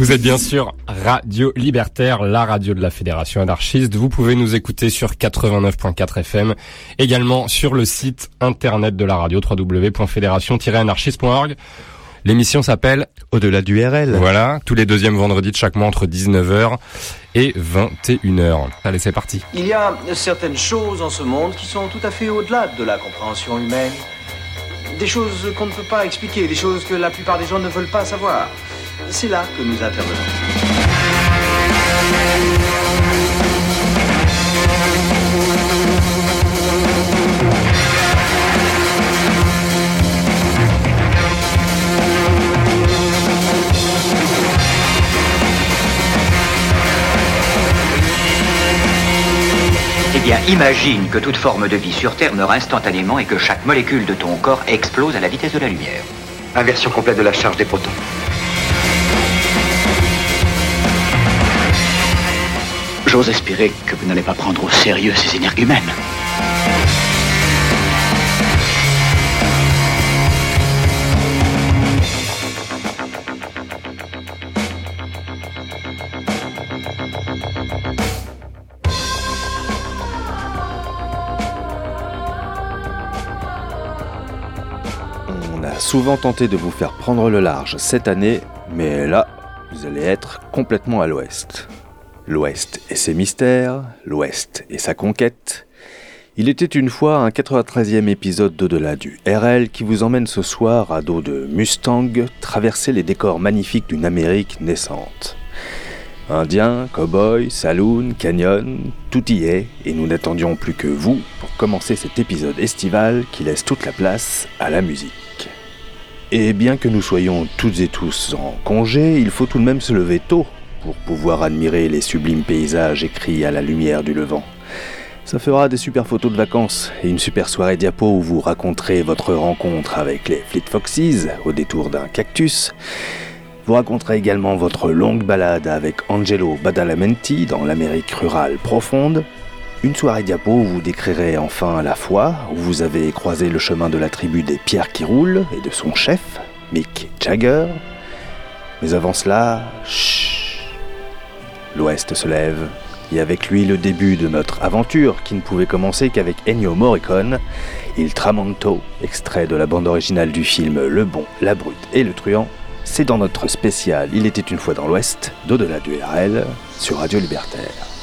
Vous êtes bien sûr Radio Libertaire, la radio de la Fédération anarchiste. Vous pouvez nous écouter sur 89.4 FM, également sur le site internet de la radio www.fédération-anarchiste.org. L'émission s'appelle Au-delà du RL. Voilà, tous les deuxièmes vendredis de chaque mois entre 19h et 21h. Allez, c'est parti. Il y a certaines choses en ce monde qui sont tout à fait au-delà de la compréhension humaine. Des choses qu'on ne peut pas expliquer, des choses que la plupart des gens ne veulent pas savoir. C'est là que nous intervenons. Eh bien, imagine que toute forme de vie sur Terre meurt instantanément et que chaque molécule de ton corps explose à la vitesse de la lumière. Inversion complète de la charge des protons. J'ose espérer que vous n'allez pas prendre au sérieux ces énergumènes. On a souvent tenté de vous faire prendre le large cette année, mais là, vous allez être complètement à l'ouest. L'ouest et ses mystères, l'ouest et sa conquête. Il était une fois un 93e épisode d'Au-delà du RL qui vous emmène ce soir à dos de Mustang traverser les décors magnifiques d'une Amérique naissante. Indiens, cow-boys, saloon, canyon, tout y est, et nous n'attendions plus que vous pour commencer cet épisode estival qui laisse toute la place à la musique. Et bien que nous soyons toutes et tous en congé, il faut tout de même se lever tôt pour pouvoir admirer les sublimes paysages écrits à la lumière du levant. Ça fera des super photos de vacances et une super soirée diapo où vous raconterez votre rencontre avec les Fleet Foxes au détour d'un cactus. Vous raconterez également votre longue balade avec Angelo Badalamenti dans l'Amérique rurale profonde. Une soirée diapo où vous décrirez enfin la foi, où vous avez croisé le chemin de la tribu des pierres qui roulent et de son chef, Mick Jagger. Mais avant cela, chut, l'Ouest se lève, et avec lui le début de notre aventure qui ne pouvait commencer qu'avec Ennio Morricone, Il Tramonto, extrait de la bande originale du film Le Bon, la Brute et le Truand. C'est dans notre spécial Il était une fois dans l'Ouest, d'au-delà du RL, sur Radio Libertaire.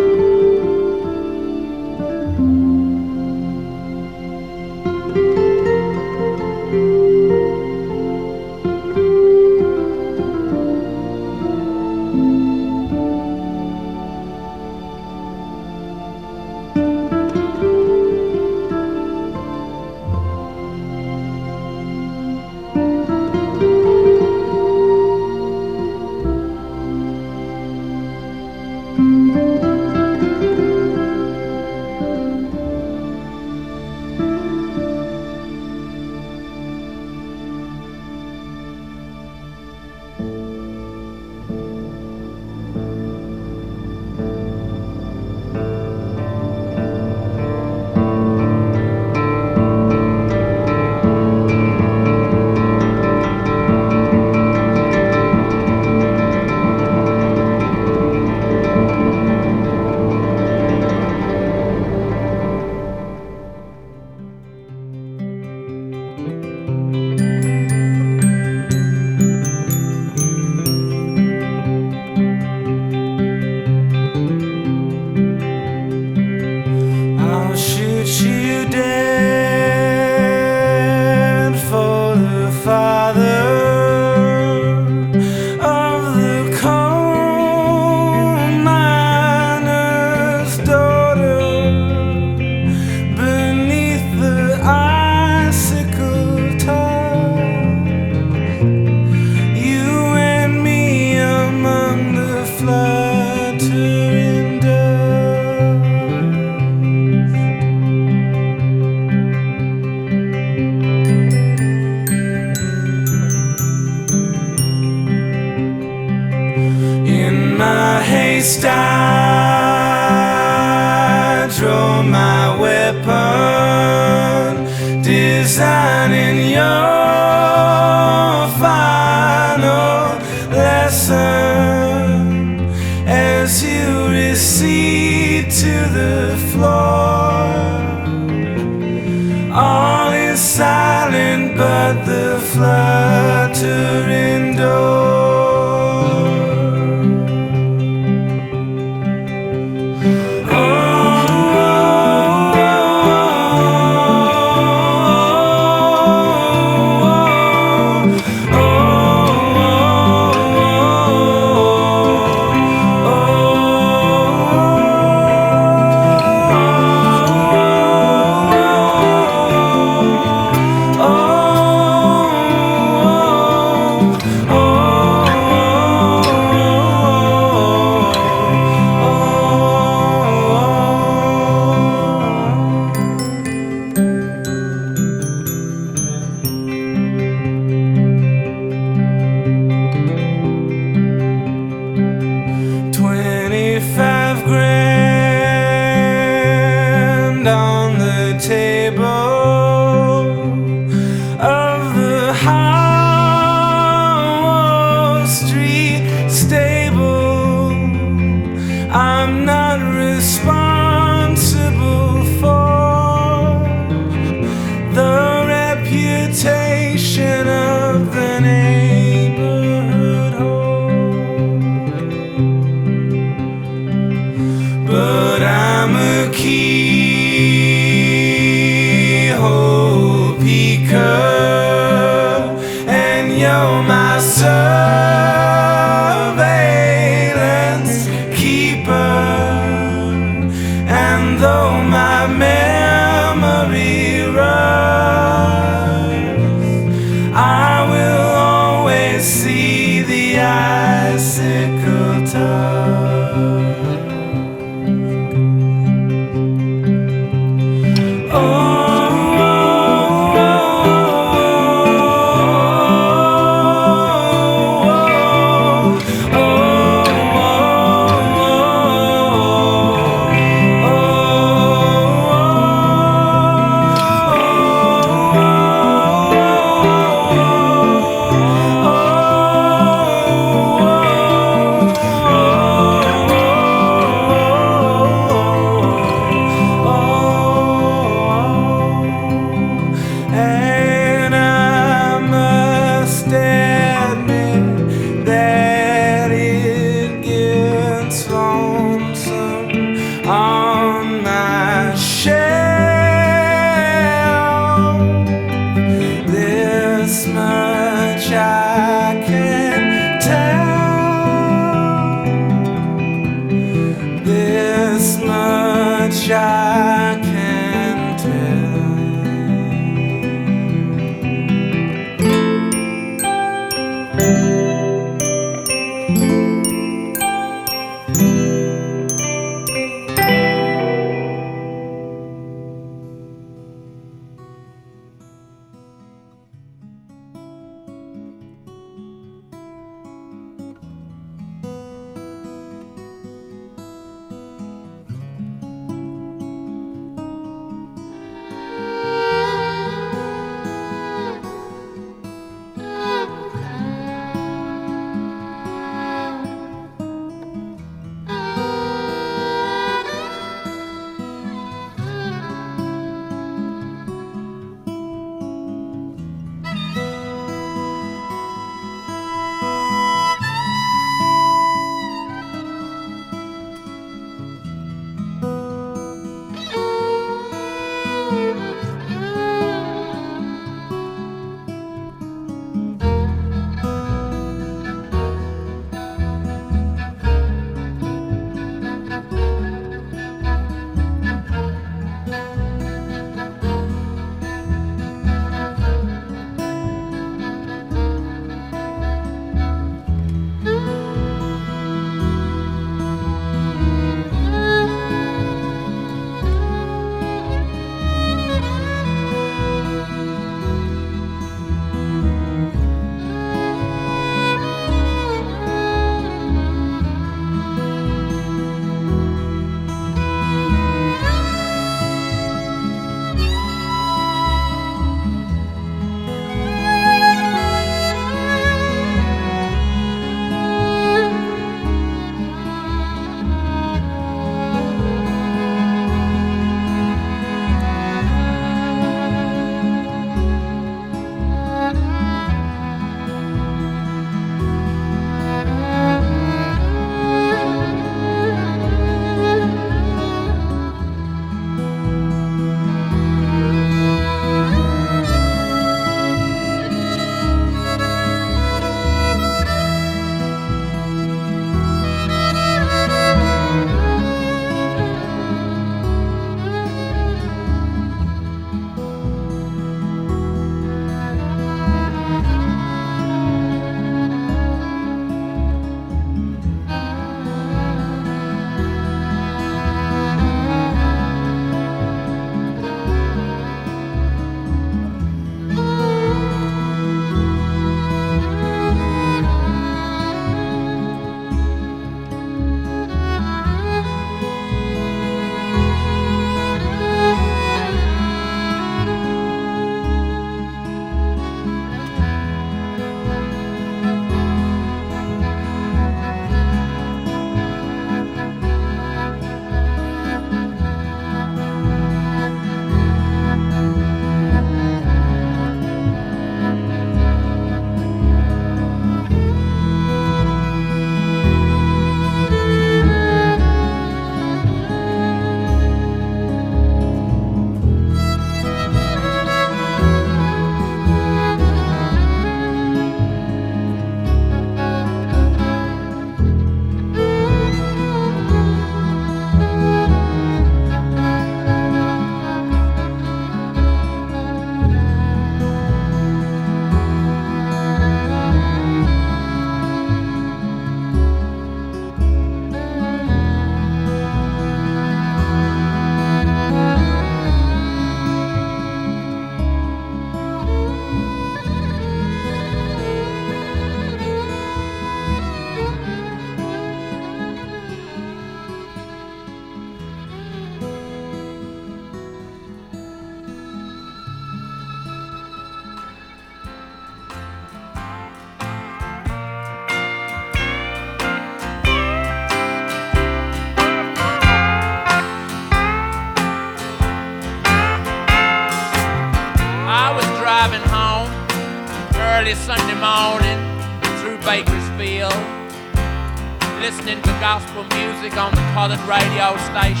On the colored radio station.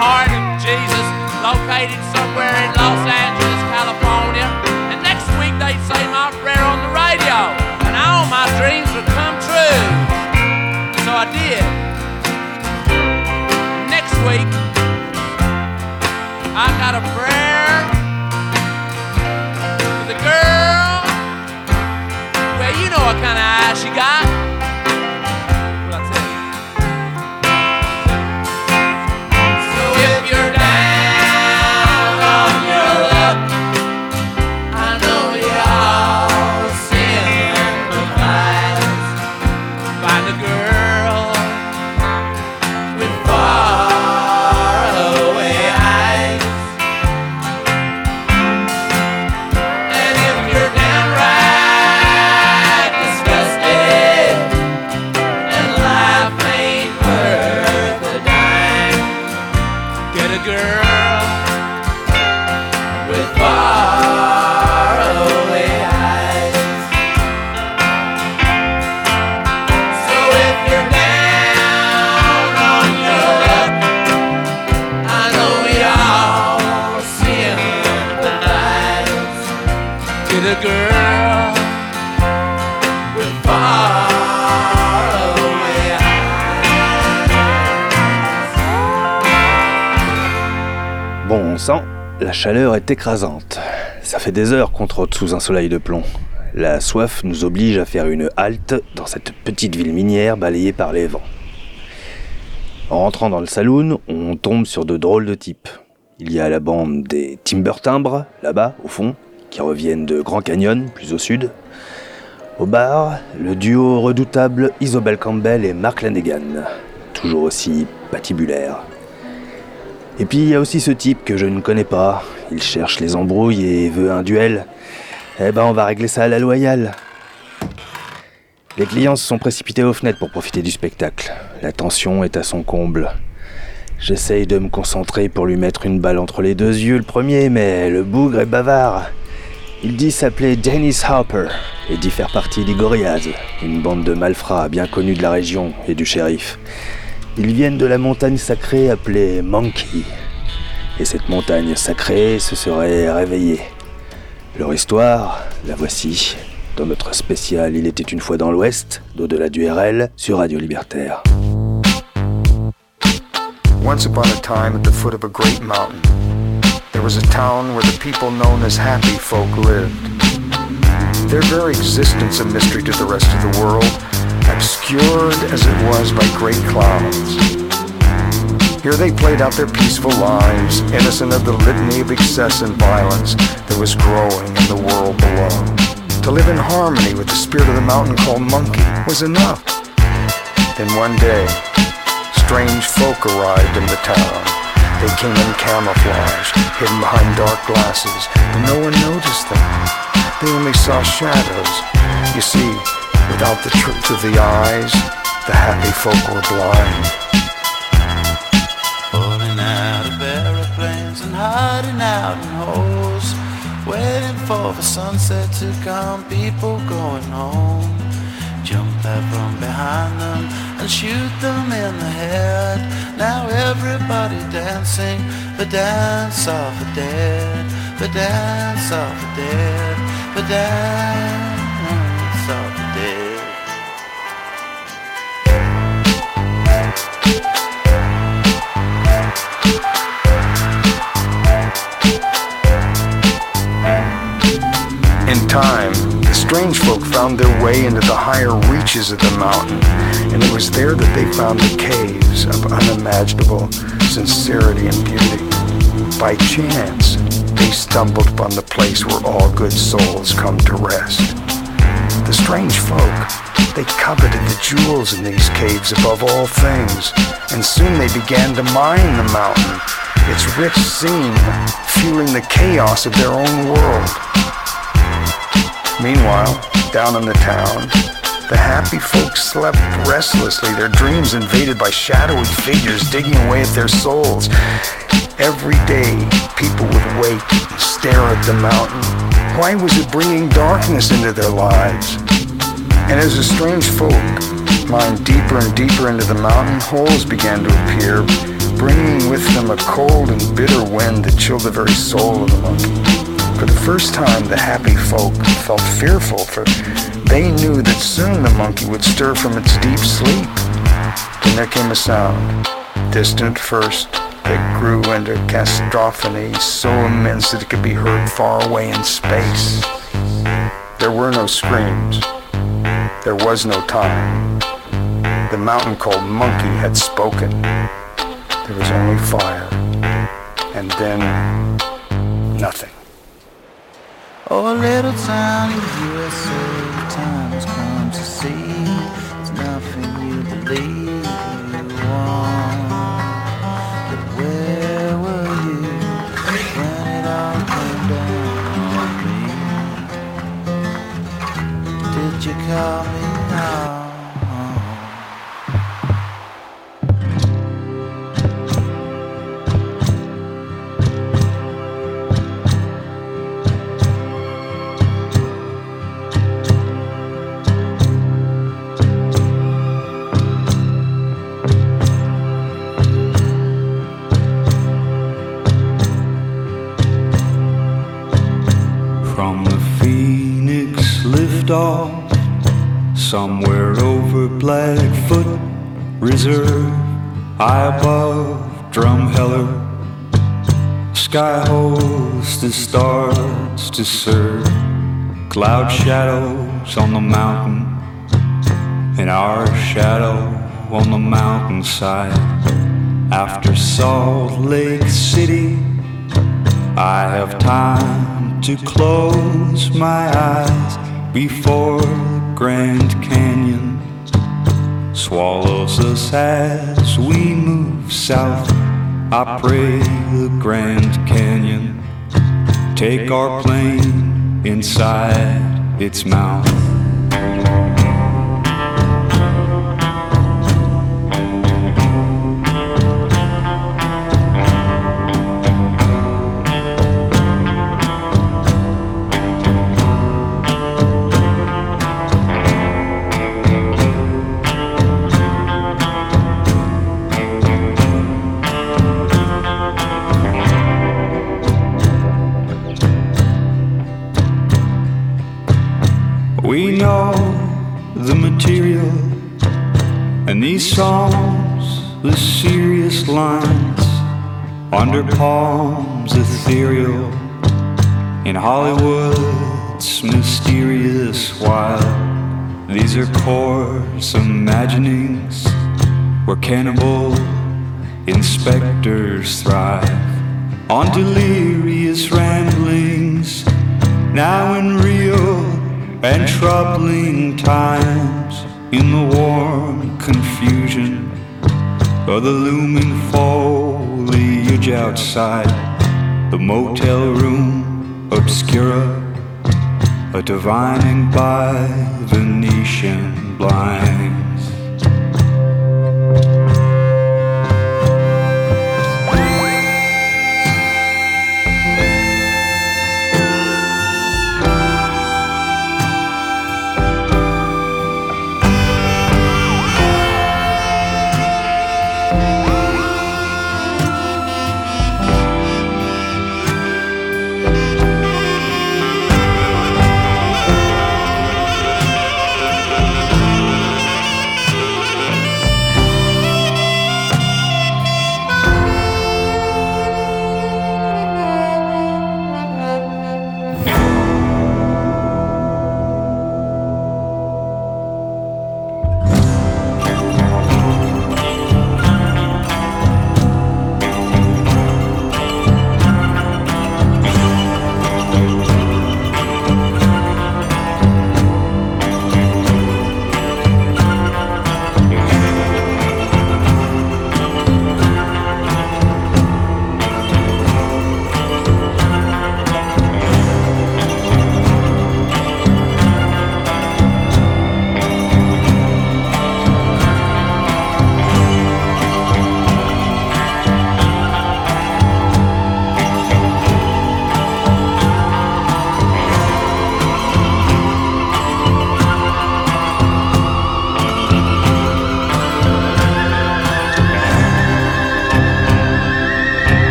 Heart of Jesus, located somewhere in Los Angeles, California. And next week they'd say my prayer on the radio, and all my dreams would come true. So I did. Next week, I got a prayer la chaleur est écrasante. Ça fait des heures qu'on trotte sous un soleil de plomb. La soif nous oblige à faire une halte dans cette petite ville minière balayée par les vents. En rentrant dans le saloon, on tombe sur de drôles de types. Il y a la bande des Timber Timbres, là-bas, au fond, qui reviennent de Grand Canyon, plus au sud. Au bar, le duo redoutable Isobel Campbell et Mark Lanegan, toujours aussi patibulaires. Et puis il y a aussi ce type que je ne connais pas. Il cherche les embrouilles et veut un duel. Eh ben on va régler ça à la loyale. Les clients se sont précipités aux fenêtres pour profiter du spectacle. La tension est à son comble. J'essaye de me concentrer pour lui mettre une balle entre les deux yeux le premier, mais le bougre est bavard. Il dit s'appeler Dennis Harper et dit faire partie des Gorillaz, une bande de malfrats bien connue de la région et du shérif. Ils viennent de la montagne sacrée appelée Monkey. et cette montagne sacrée se serait réveillée. Leur histoire, la voici, dans notre spécial Il était une fois dans l'Ouest, d'au-delà du RL, sur Radio Libertaire. Once upon a time, at the foot of a great mountain, there was a town where the people known as happy folk lived. Their very existence a mystery to the rest of the world, obscured as it was by great clouds. Here they played out their peaceful lives, innocent of the litany of excess and violence that was growing in the world below. To live in harmony with the spirit of the mountain called Monkey was enough. Then one day, strange folk arrived in the town. They came in camouflage, hidden behind dark glasses, but no one noticed them. They only saw shadows. You see, without the truth of the eyes, the happy folk were blind. Falling out of aeroplanes and hiding out in holes. Waiting for the sunset to come, people going home. Jump out from behind them and shoot them in the head. Now everybody dancing the dance of the dead, the dance of the dead, the dance time, the strange folk found their way into the higher reaches of the mountain, and it was there that they found the caves of unimaginable sincerity and beauty. By chance, they stumbled upon the place where all good souls come to rest. The strange folk, they coveted the jewels in these caves above all things, and soon they began to mine the mountain, its rich scene fueling the chaos of their own world. Meanwhile, down in the town, the happy folks slept restlessly, their dreams invaded by shadowy figures digging away at their souls. Every day, people would wake and stare at the mountain. Why was it bringing darkness into their lives? And as the strange folk mined deeper and deeper into the mountain, holes began to appear, bringing with them a cold and bitter wind that chilled the very soul of the monkey. For the first time, the happy folk felt fearful, for they knew that soon the monkey would stir from its deep sleep. Then there came a sound, distant first, that grew into cacophony so immense that it could be heard far away in space. There were no screams. There was no time. The mountain called Monkey had spoken. There was only fire. And then nothing. Oh, little town in USA, time has come to see there's nothing you believe you want. But where were you when it all came down on me? Did you call me out? Somewhere over Blackfoot Reserve, high above Drumheller. Sky hostess starts to serve cloud shadows on the mountain, and our shadow on the mountainside. After Salt Lake City, I have time to close my eyes before Grand Canyon swallows us as we move south. I pray the Grand Canyon take our plane inside its mouth. And these songs, the serious lines under palms ethereal in Hollywood's mysterious wild. These are coarse imaginings where cannibal inspectors thrive on delirious ramblings, now in real and troubling times, in the warm confusion of the looming foliage outside the motel room obscura, a divining by Venetian blinds.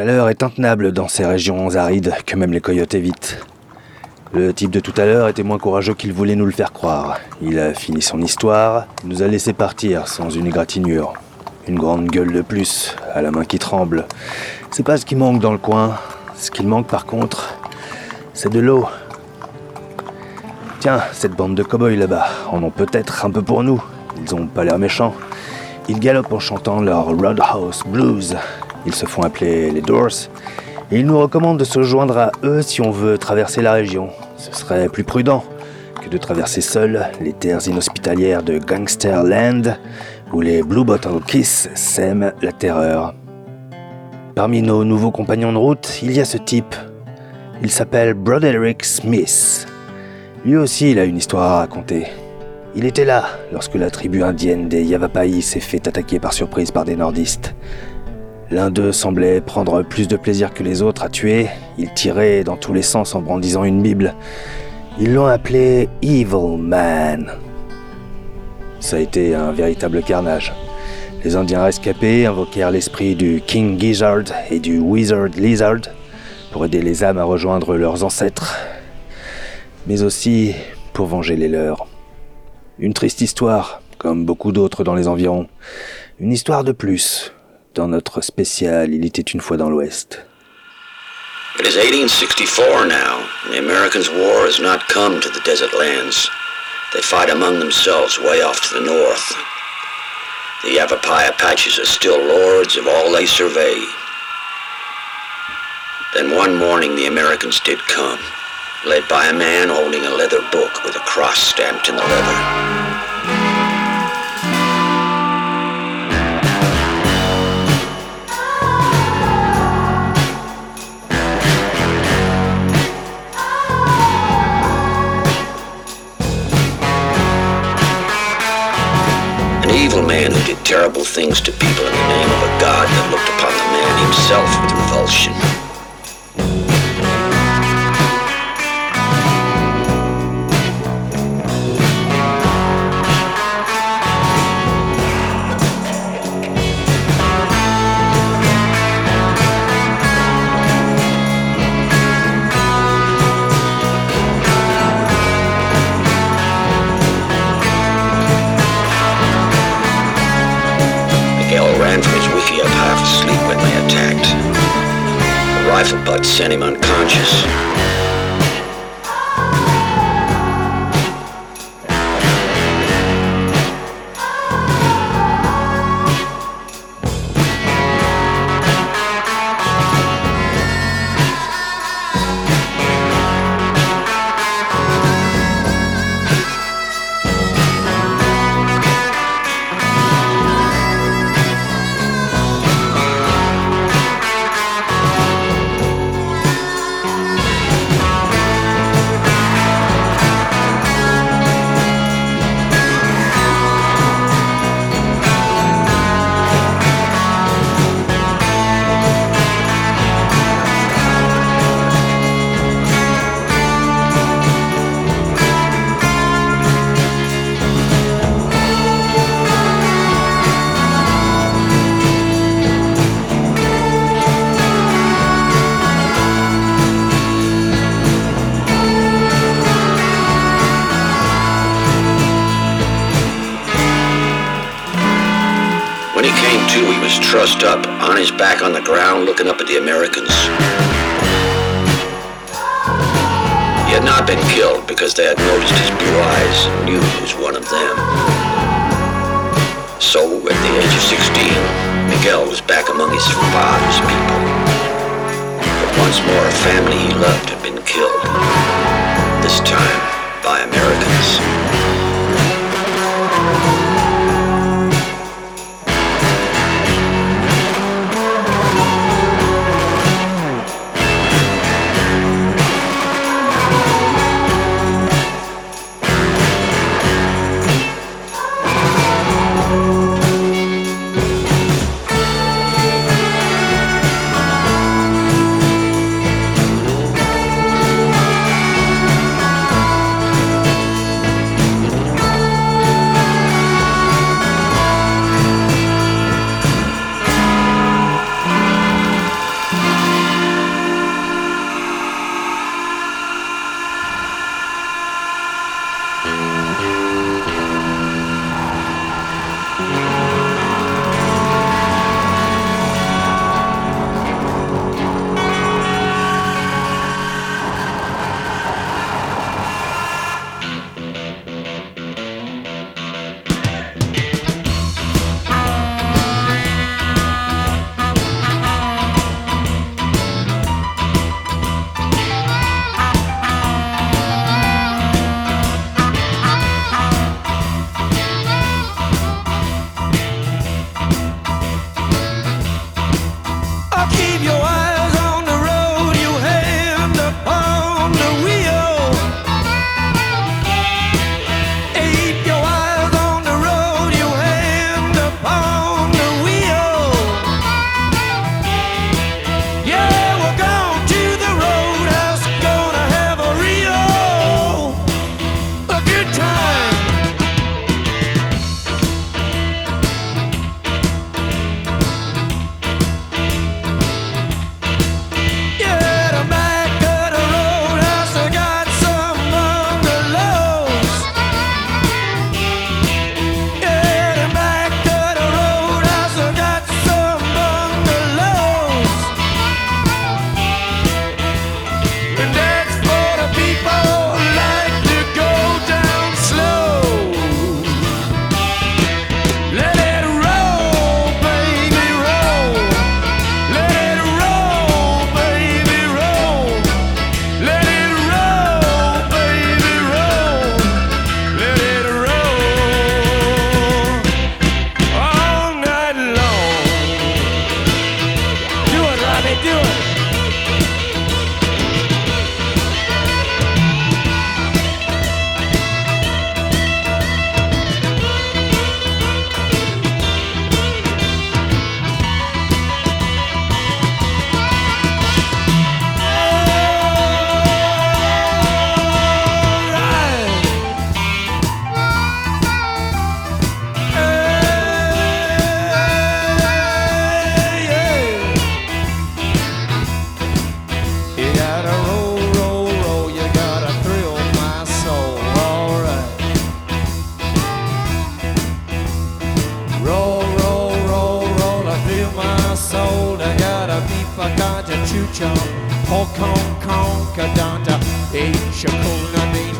Chaleur est intenable dans ces régions arides que même les coyotes évitent. Le type de tout à l'heure était moins courageux qu'il voulait nous le faire croire. Il a fini son histoire, nous a laissé partir sans une égratignure. Une grande gueule de plus, à la main qui tremble. C'est pas ce qui manque dans le coin. Ce qu'il manque par contre, c'est de l'eau. Tiens, cette bande de cow-boys là-bas en ont peut-être un peu pour nous. Ils ont pas l'air méchants. Ils galopent en chantant leur Roadhouse Blues. Ils se font appeler les Doors. Et ils nous recommandent de se joindre à eux si on veut traverser la région. Ce serait plus prudent que de traverser seul les terres inhospitalières de Gangsterland où les Blue Bottle Kiss sèment la terreur. Parmi nos nouveaux compagnons de route, il y a ce type. Il s'appelle Broderick Smith. Lui aussi, il a une histoire à raconter. Il était là lorsque la tribu indienne des Yavapai s'est fait attaquer par surprise par des nordistes. L'un d'eux semblait prendre plus de plaisir que les autres à tuer. Il tirait dans tous les sens en brandissant une Bible. Ils l'ont appelé Evil Man. Ça a été un véritable carnage. Les Indiens rescapés invoquèrent l'esprit du King Gizzard et du Wizard Lizard pour aider les âmes à rejoindre leurs ancêtres, mais aussi pour venger les leurs. Une triste histoire, comme beaucoup d'autres dans les environs. Une histoire de plus. Dans notre spécial Il était une fois dans l'Ouest. It is 1864 now, and the Americans' war has not come to the desert lands. They fight among themselves way off to the north. The Yavapai Apaches are still lords of all they survey. Then one morning the Americans did come, led by a man holding a leather book with a cross stamped in the leather. Terrible things to people in the name of a god that looked upon the man himself with revulsion. life thought, Bud sent him unconscious. Trussed up, on his back on the ground, looking up at the Americans. He had not been killed because they had noticed his blue eyes and knew he was one of them. So, at the age of 16, Miguel was back among his father's people. But once more, a family he loved had been killed. This time, by Americans.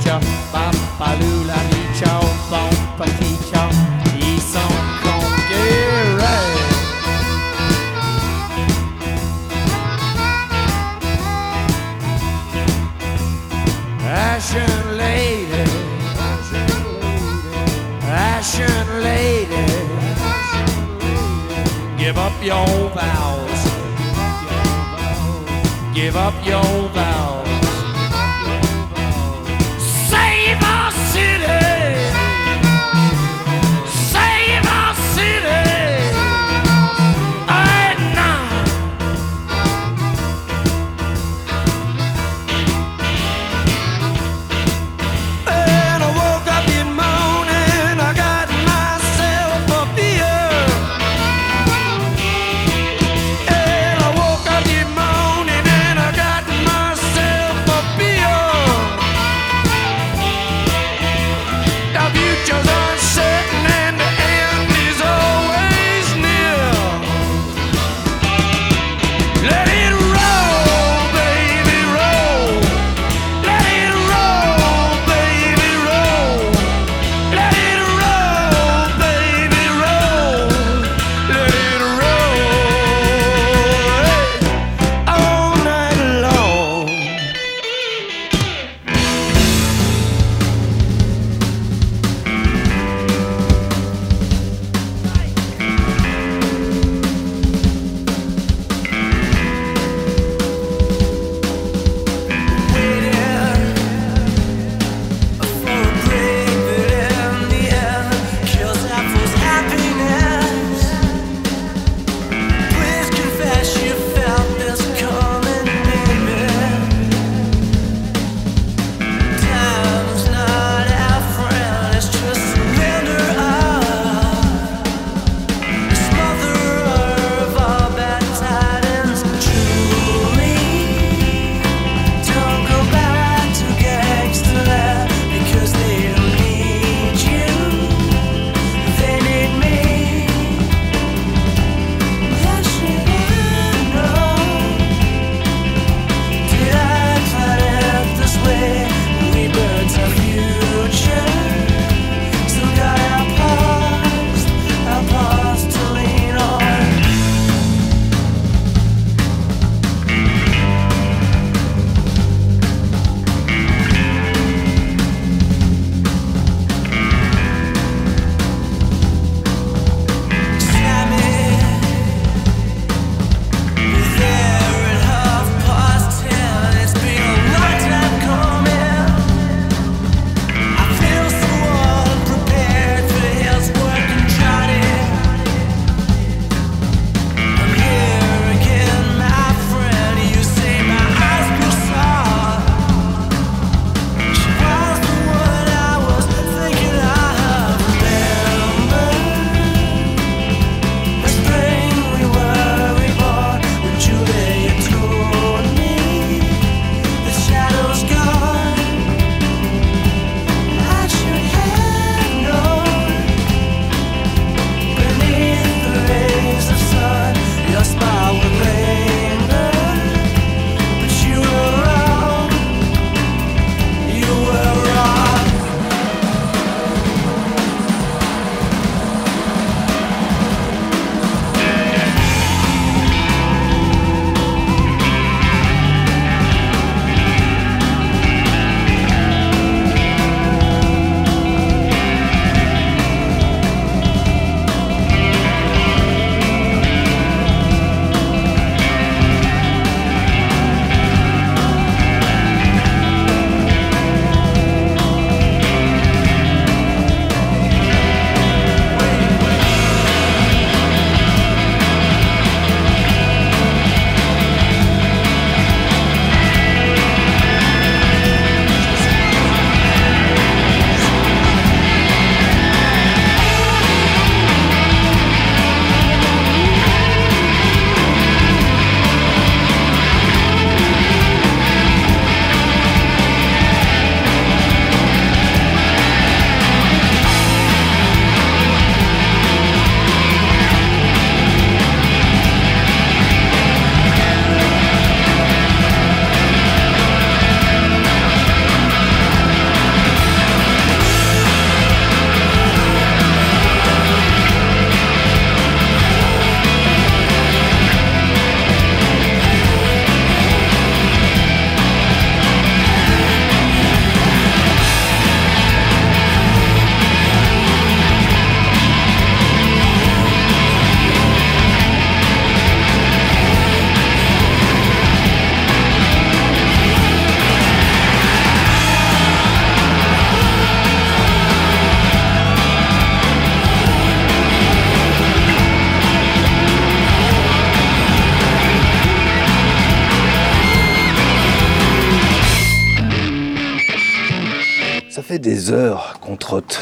Passion, bam, balou, la bon petit ils sont conquérés. Lady, passion, lady, give up your vows, give up your vows.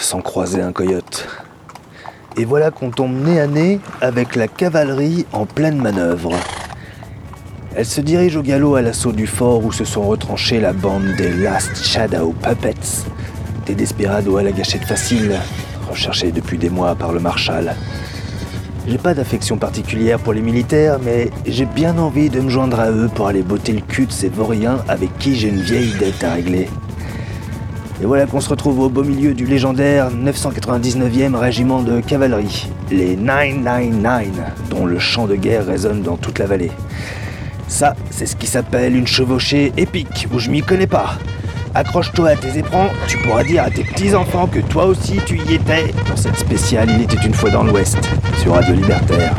Sans croiser un coyote. Et voilà qu'on tombe nez à nez avec la cavalerie en pleine manœuvre. Elle se dirige au galop à l'assaut du fort où se sont retranchés la bande des Last Shadow Puppets, des desperados à la gâchette facile, recherchés depuis des mois par le Marshal. J'ai pas d'affection particulière pour les militaires, mais j'ai bien envie de me joindre à eux pour aller botter le cul de ces vauriens avec qui j'ai une vieille dette à régler. Et voilà qu'on se retrouve au beau milieu du légendaire 999e régiment de cavalerie, les 999, dont le chant de guerre résonne dans toute la vallée. Ça, c'est ce qui s'appelle une chevauchée épique, où je m'y connais pas. Accroche-toi à tes éperons, tu pourras dire à tes petits-enfants que toi aussi tu y étais dans cette spéciale Il était une fois dans l'Ouest, sur Radio Libertaire.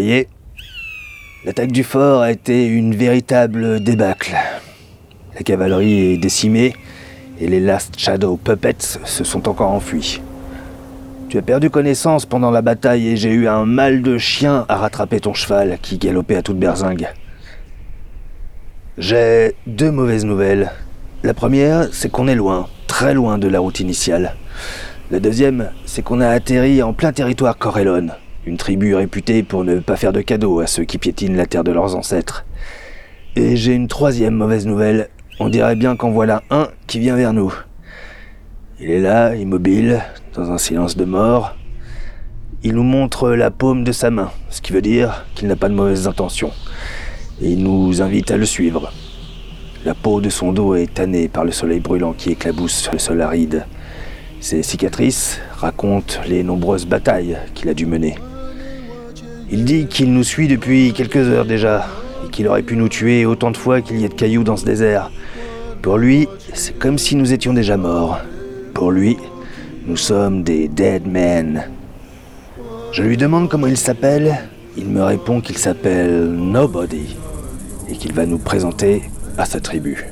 Réveillé L'attaque du fort a été une véritable débâcle. La cavalerie est décimée et les Last Shadow Puppets se sont encore enfuis. Tu as perdu connaissance pendant la bataille et j'ai eu un mal de chien à rattraper ton cheval qui galopait à toute berzingue. J'ai deux mauvaises nouvelles. La première, c'est qu'on est loin, très loin de la route initiale. La deuxième, c'est qu'on a atterri en plein territoire Corellon, une tribu réputée pour ne pas faire de cadeaux à ceux qui piétinent la terre de leurs ancêtres. Et j'ai une troisième mauvaise nouvelle. On dirait bien qu'en voilà un qui vient vers nous. Il est là, immobile, dans un silence de mort. Il nous montre la paume de sa main, ce qui veut dire qu'il n'a pas de mauvaises intentions. Et il nous invite à le suivre. La peau de son dos est tannée par le soleil brûlant qui éclabousse le sol aride. Ses cicatrices racontent les nombreuses batailles qu'il a dû mener. Il dit qu'il nous suit depuis quelques heures déjà, et qu'il aurait pu nous tuer autant de fois qu'il y a de cailloux dans ce désert. Pour lui, c'est comme si nous étions déjà morts. Pour lui, nous sommes des dead men. Je lui demande comment il s'appelle. Il me répond qu'il s'appelle Nobody et qu'il va nous présenter à sa tribu.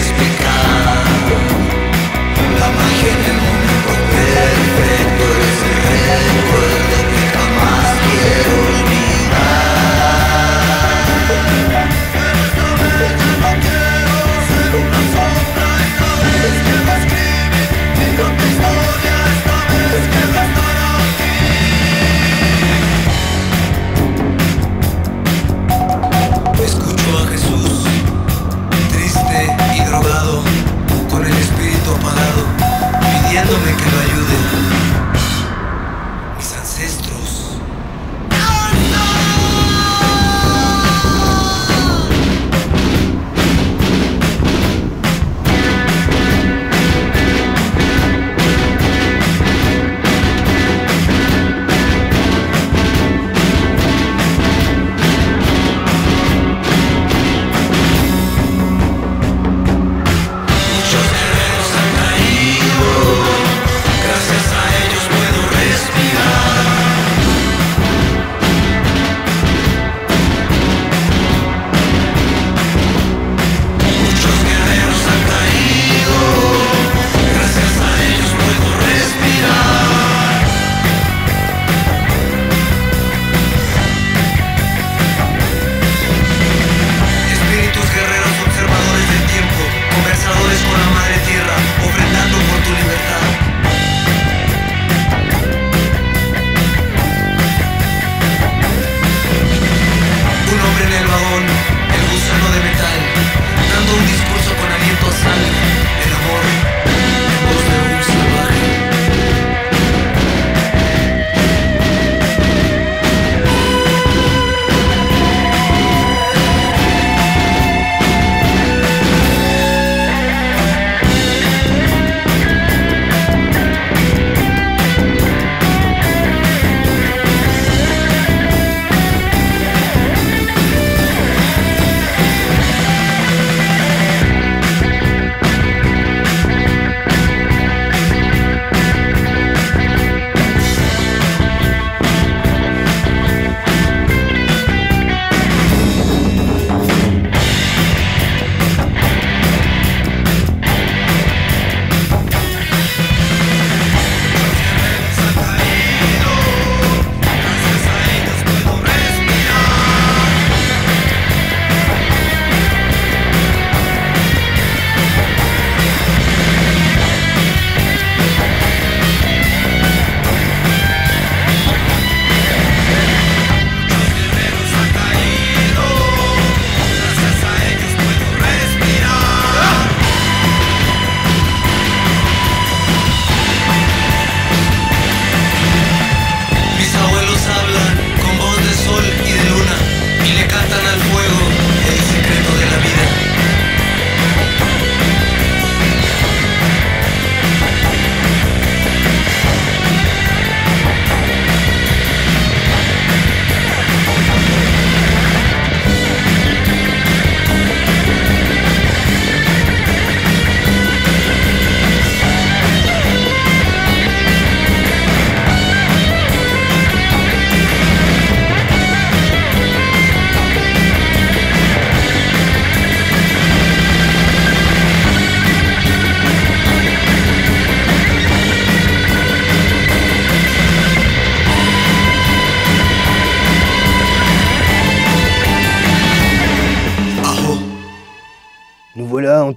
Speak. because pidiéndome que lo ayude.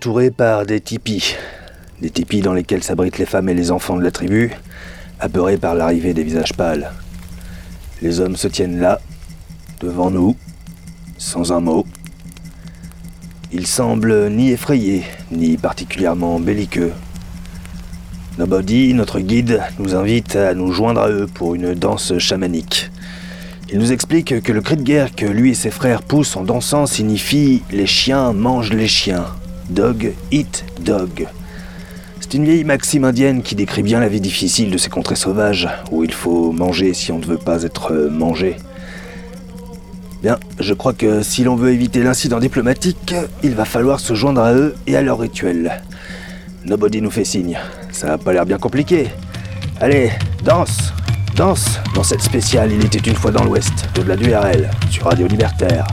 Entouré par des tipis. Des tipis dans lesquels s'abritent les femmes et les enfants de la tribu, apeurés par l'arrivée des visages pâles. Les hommes se tiennent là, devant nous, sans un mot. Ils semblent ni effrayés, ni particulièrement belliqueux. Nobody, notre guide, nous invite à nous joindre à eux pour une danse chamanique. Il nous explique que le cri de guerre que lui et ses frères poussent en dansant signifie les chiens mangent les chiens. Dog eat dog. C'est une vieille maxime indienne qui décrit bien la vie difficile de ces contrées sauvages, où il faut manger si on ne veut pas être mangé. Bien, je crois que si l'on veut éviter l'incident diplomatique, il va falloir se joindre à eux et à leur rituel. Nobody nous fait signe. Ça a pas l'air bien compliqué. Allez, danse Danse Dans cette spéciale Il était une fois dans l'Ouest, au-delà du RL, sur Radio Libertaire.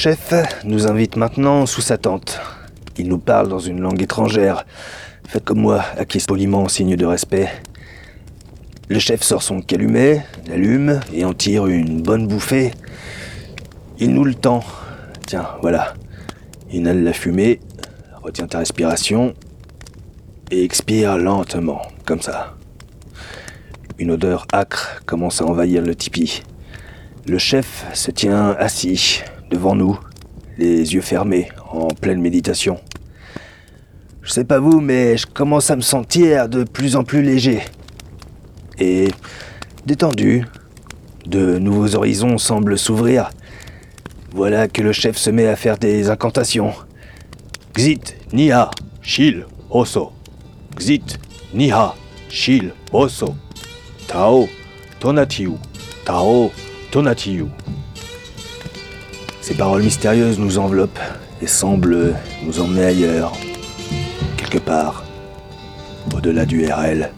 Chef nous invite maintenant sous sa tente. Il nous parle dans une langue étrangère. Faites comme moi, acquiesce poliment en signe de respect. Le chef sort son calumet, l'allume et en tire une bonne bouffée. Il nous le tend. Tiens, voilà. Inhale la fumée, retiens ta respiration et expire lentement, comme ça. Une odeur âcre commence à envahir le tipi. Le chef se tient assis devant nous, les yeux fermés, en pleine méditation. Je sais pas vous, mais je commence à me sentir de plus en plus léger. Et détendu. De nouveaux horizons semblent s'ouvrir. Voilà que le chef se met à faire des incantations. Xit, Niha, Shil, Oso. Xit, Niha, Shil, Oso. Tao, Tonatiu. Tao, Tonatiu. Ces paroles mystérieuses nous enveloppent et semblent nous emmener ailleurs, quelque part, au-delà du RL.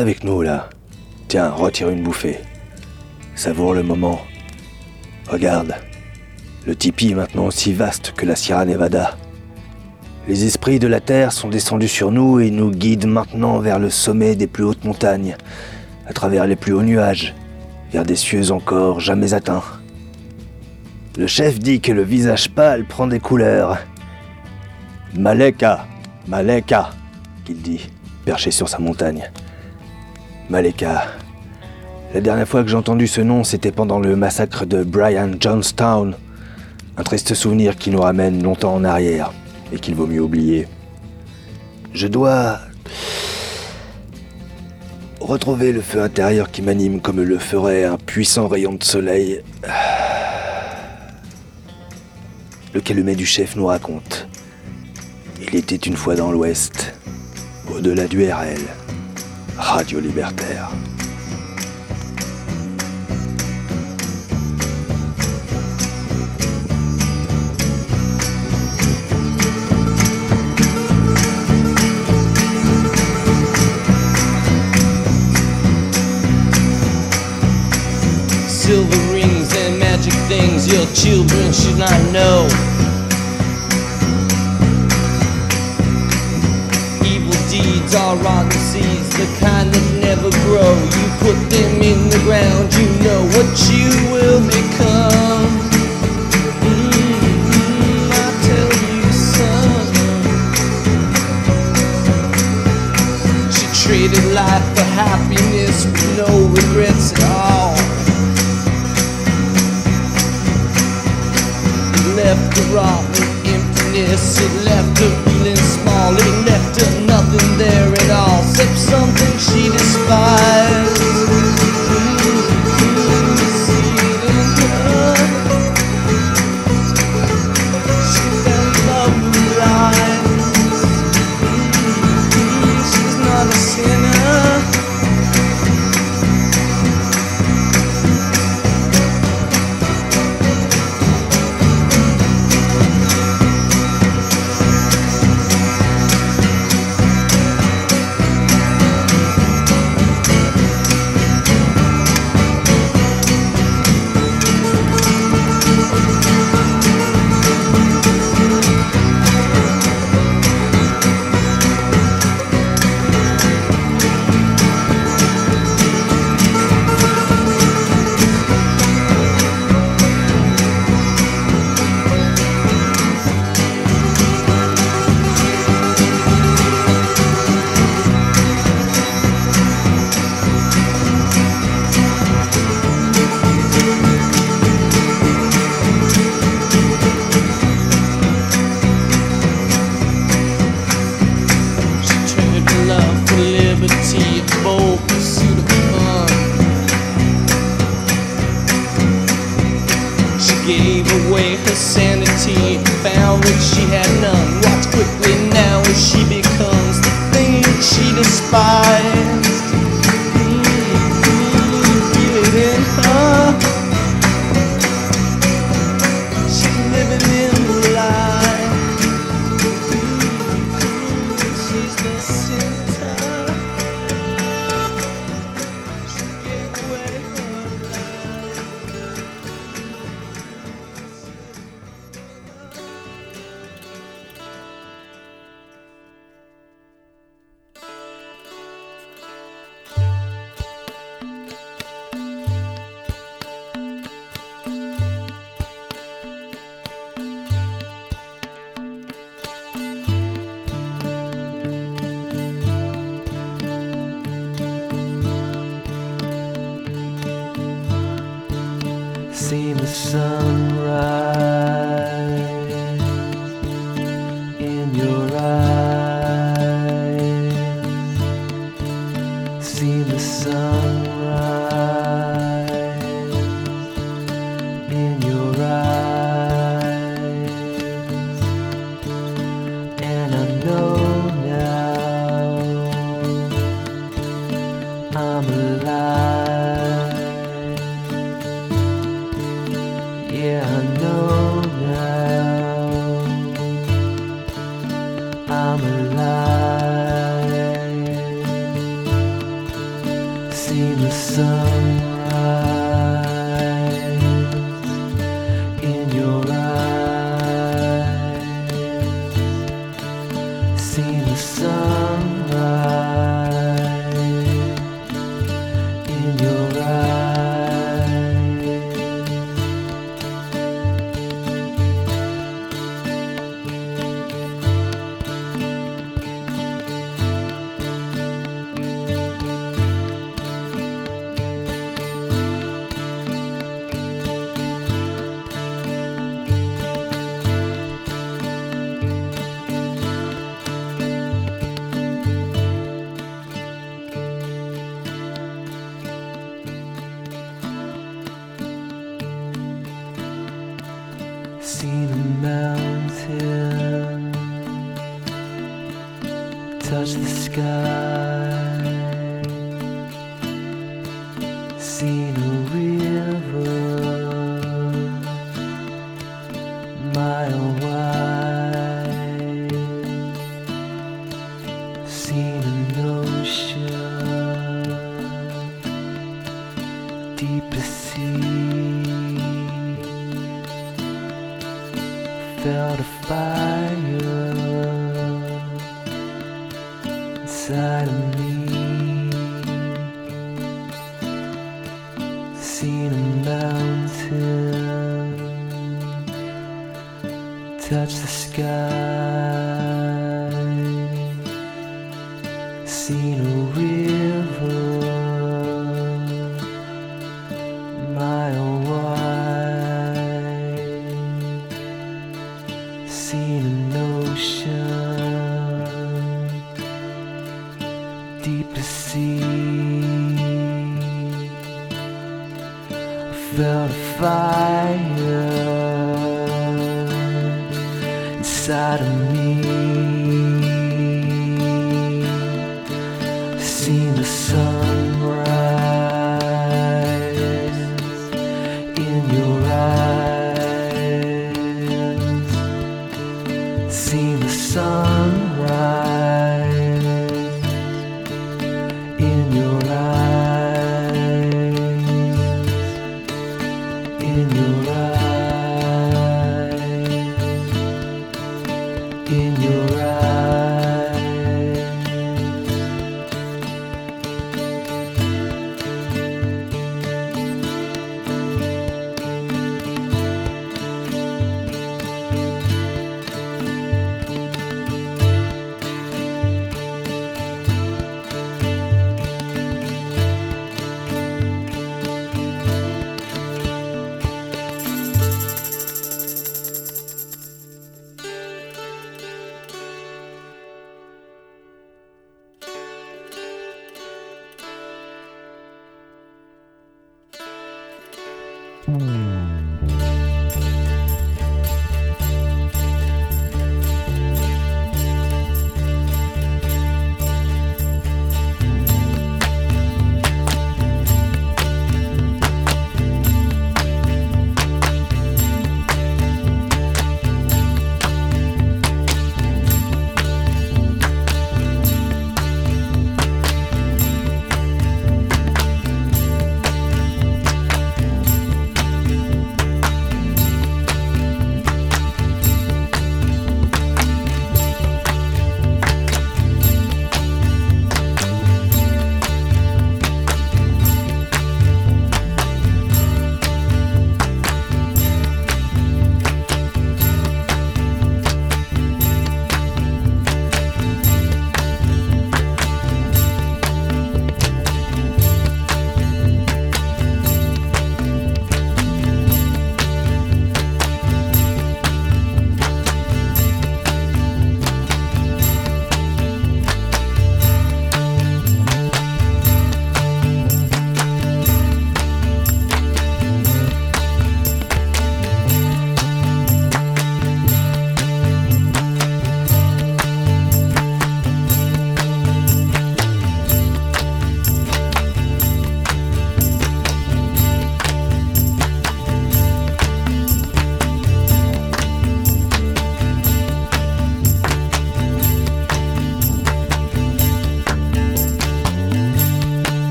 Avec nous là. Tiens, retire une bouffée. Savoure le moment. Regarde, le tipi est maintenant aussi vaste que la Sierra Nevada. Les esprits de la Terre sont descendus sur nous et nous guident maintenant vers le sommet des plus hautes montagnes, à travers les plus hauts nuages, vers des cieux encore jamais atteints. Le chef dit que le visage pâle prend des couleurs. Maleka, Maleka, qu'il dit, perché sur sa montagne. Maleka. La dernière fois que j'ai entendu ce nom, c'était pendant le massacre de Brian Johnstown. Un triste souvenir qui nous ramène longtemps en arrière et qu'il vaut mieux oublier. Je dois retrouver le feu intérieur qui m'anime comme le ferait un puissant rayon de soleil. Le calumet du chef nous raconte. Il était une fois dans l'Ouest, au-delà du RL, Radio Libertaire. Silver rings and magic things your children should not know. Deeds are rotten seeds, the kind that never grow. You put them in the ground, you know what you will become. Mm, I tell you, son. She traded life for happiness with no regrets at all. It left her rotten emptiness. It left her feeling small. It left her nothing there at all, except something she despised. Seen a mountain touch the sky.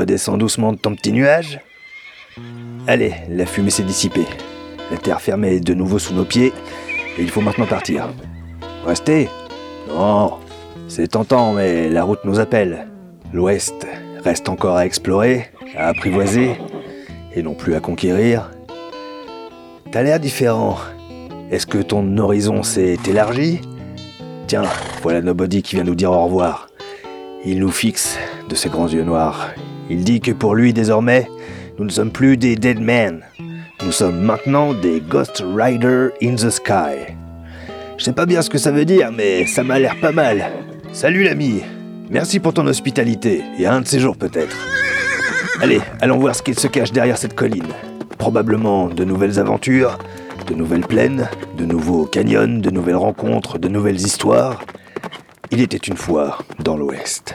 Redescends doucement de ton petit nuage Allez, la fumée s'est dissipée. La terre fermée est de nouveau sous nos pieds et il faut maintenant partir. Restez Non, c'est tentant, mais la route nous appelle. L'ouest reste encore à explorer, à apprivoiser et non plus à conquérir. T'as l'air différent. Est-ce que ton horizon s'est élargi? Tiens, voilà Nobody qui vient nous dire au revoir. Il nous fixe de ses grands yeux noirs. Il dit que pour lui désormais, nous ne sommes plus des dead men. Nous sommes maintenant des Ghost Riders in the Sky. Je sais pas bien ce que ça veut dire, mais ça m'a l'air pas mal. Salut l'ami. Merci pour ton hospitalité, et à un de ces jours peut-être. Allez, allons voir ce qu'il se cache derrière cette colline. Probablement de nouvelles aventures, de nouvelles plaines, de nouveaux canyons, de nouvelles rencontres, de nouvelles histoires. Il était une fois dans l'Ouest.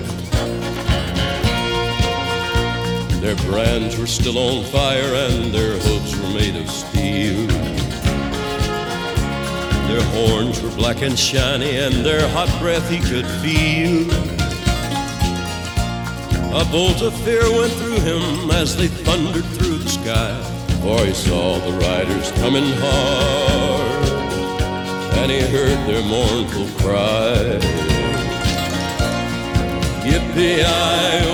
Their brands were still on fire and their hooves were made of steel. Their horns were black and shiny and their hot breath he could feel. A bolt of fear went through him as they thundered through the sky, for he saw the riders coming hard, and he heard their mournful cry. Yippee-i-oh,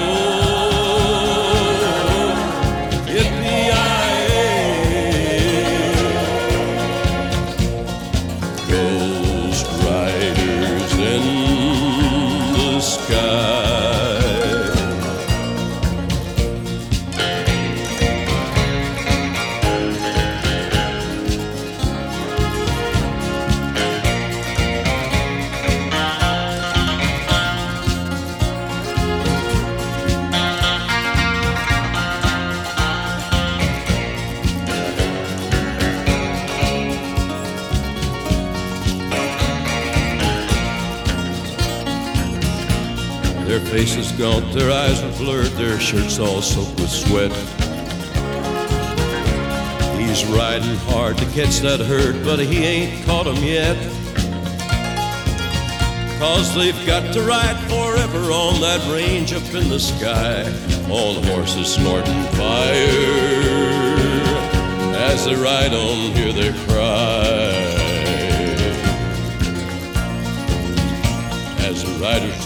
shirts all soaked with sweat. He's riding hard to catch that herd, but he ain't caught 'em yet. Cause they've got to ride forever on that range up in the sky. All the horses snorting fire. As they ride on, hear their cry.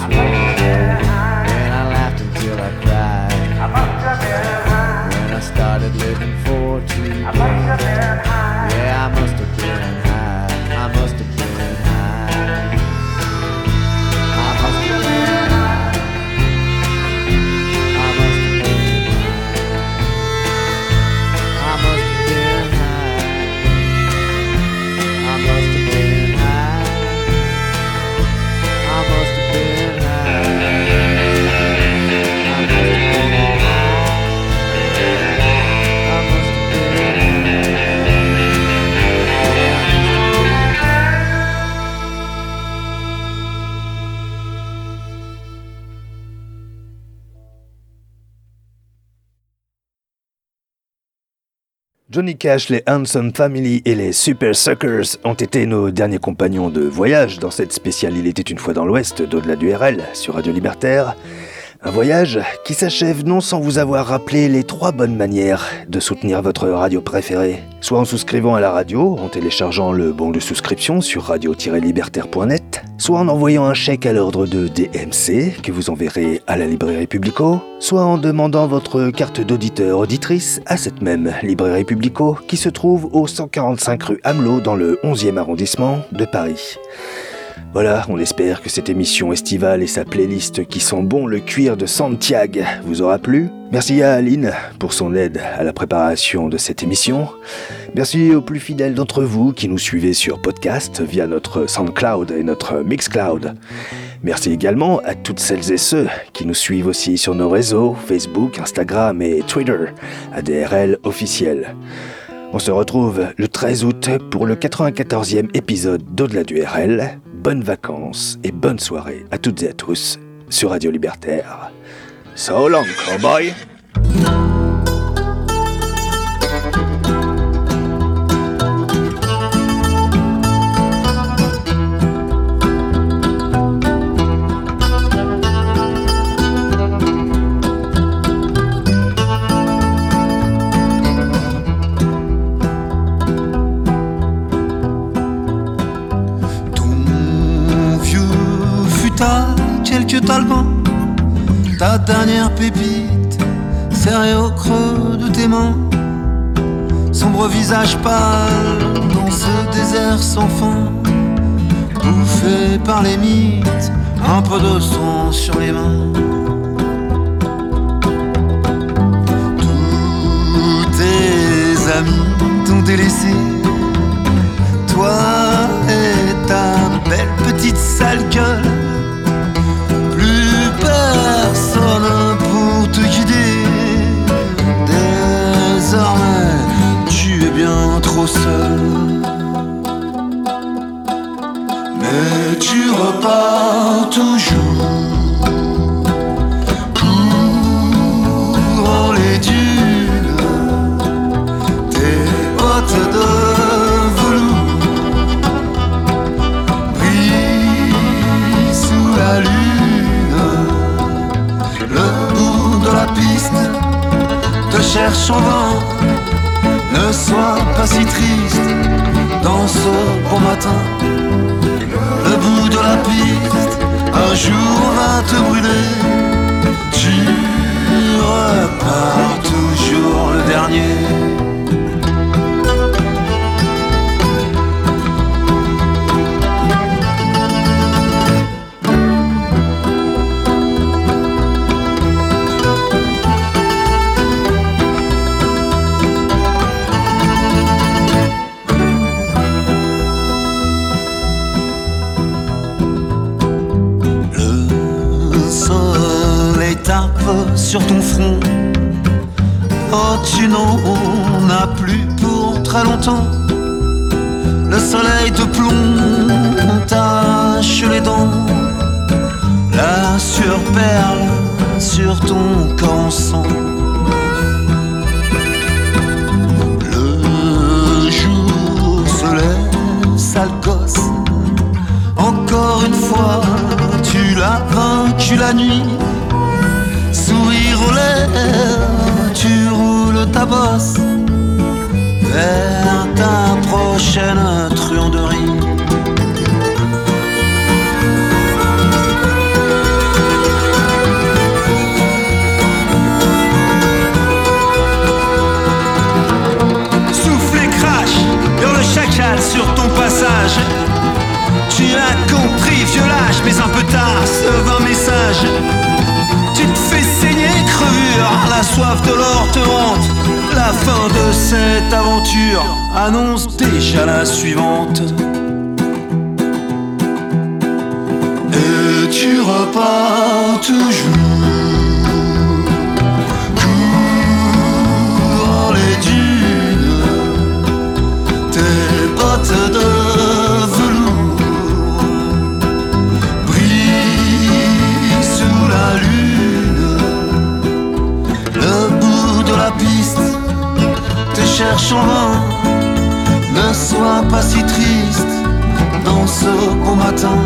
Thanks. Johnny Cash, les Handsome Family et les Super Suckers ont été nos derniers compagnons de voyage dans cette spéciale Il était une fois dans l'Ouest d'au-delà du RL sur Radio Libertaire. Un voyage qui s'achève non sans vous avoir rappelé les trois bonnes manières de soutenir votre radio préférée. Soit en souscrivant à la radio, en téléchargeant le bon de souscription sur radio-libertaire.net, soit en envoyant un chèque à l'ordre de DMC que vous enverrez à la librairie Publico, soit en demandant votre carte d'auditeur-auditrice à cette même librairie Publico qui se trouve au 145 rue Hamelot dans le 11e arrondissement de Paris. Voilà, on espère que cette émission estivale et sa playlist qui sent bon le cuir de Santiago vous aura plu. Merci à Aline pour son aide à la préparation de cette émission. Merci aux plus fidèles d'entre vous qui nous suivez sur podcast via notre SoundCloud et notre Mixcloud. Merci également à toutes celles et ceux qui nous suivent aussi sur nos réseaux Facebook, Instagram et Twitter, ADRL officiel. On se retrouve le 13 août pour le 94e épisode d'Au-delà du RL. Bonnes vacances et bonne soirée à toutes et à tous sur Radio Libertaire. So long, cowboy! Ta dernière pépite serrée au creux de tes mains. Sombre visage pâle dans ce désert sans fin. Bouffé par les mythes, un peu de sang sur les mains. Tous tes amis t'ont délaissé. Toi et ta belle petite sale gueule Mais tu repars toujours les dunes, tes bottes de velours bris sous la lune, le bout de la piste te cherche en vain. Ne sois pas si triste dans ce beau matin. Le bout de la piste, un jour va te brûler. Tu repars sur ton front. Oh, tu n'en as plus pour très longtemps. Le soleil de plomb tache les dents. La surperle sur ton corps. Le jour se lève, sale gosse. Encore une fois, tu l'as vaincu la nuit. Tu roules ta bosse vers ta prochaine truanderie. Souffle et crache, hurle le chacal sur ton passage. Tu as compris, lâche, mais un peu tard, ce vain message. La soif de l'or te hante. La fin de cette aventure annonce déjà la suivante. Et tu repars toujours. Cherche en vain. Ne sois pas si triste dans ce beau matin.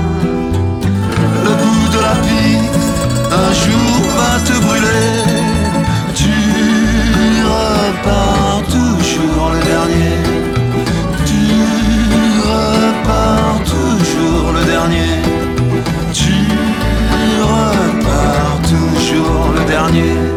Le bout de la piste un jour va te brûler. Tu repars toujours le dernier. Tu repars toujours le dernier. Tu repars toujours le dernier.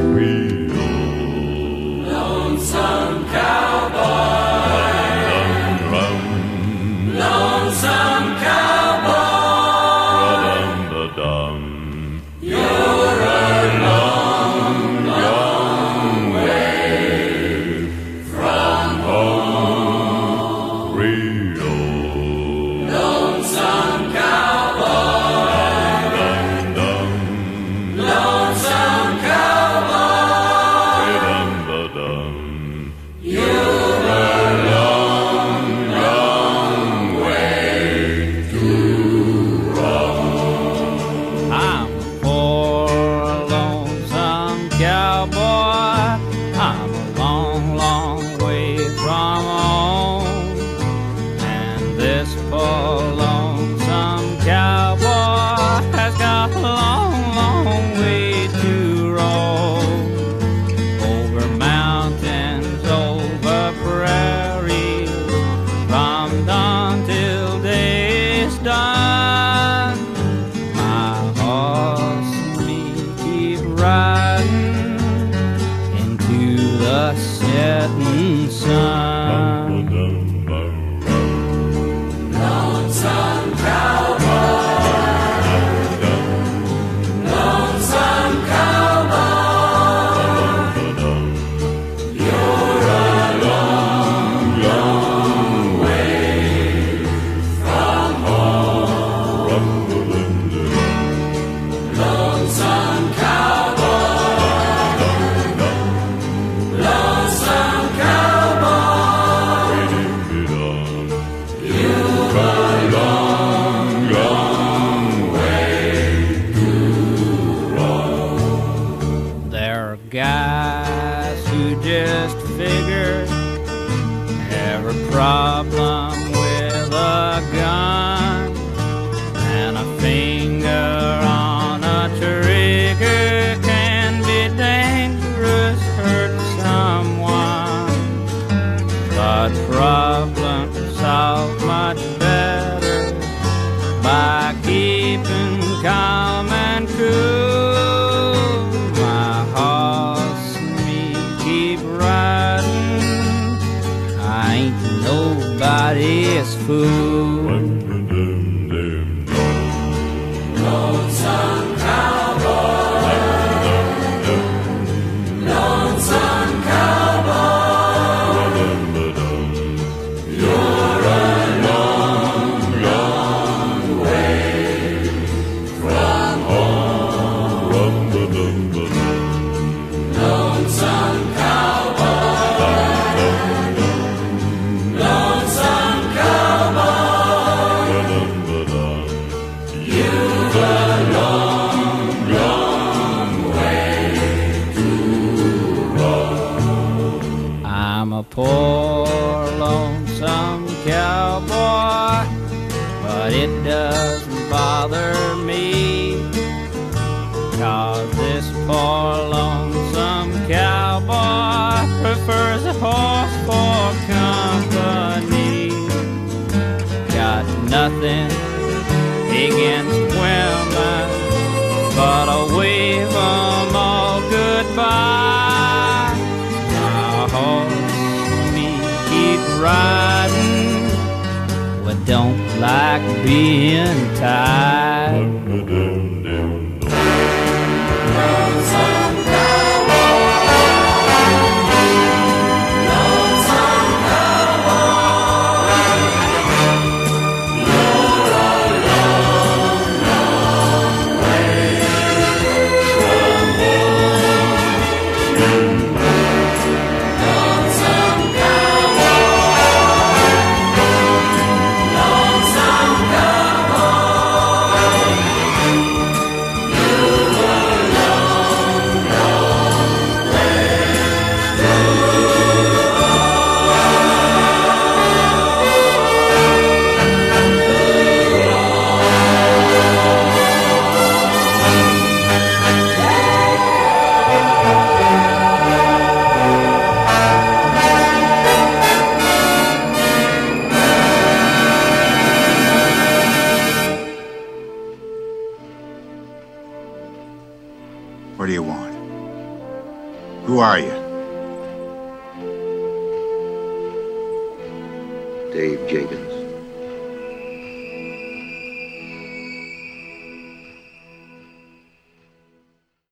time.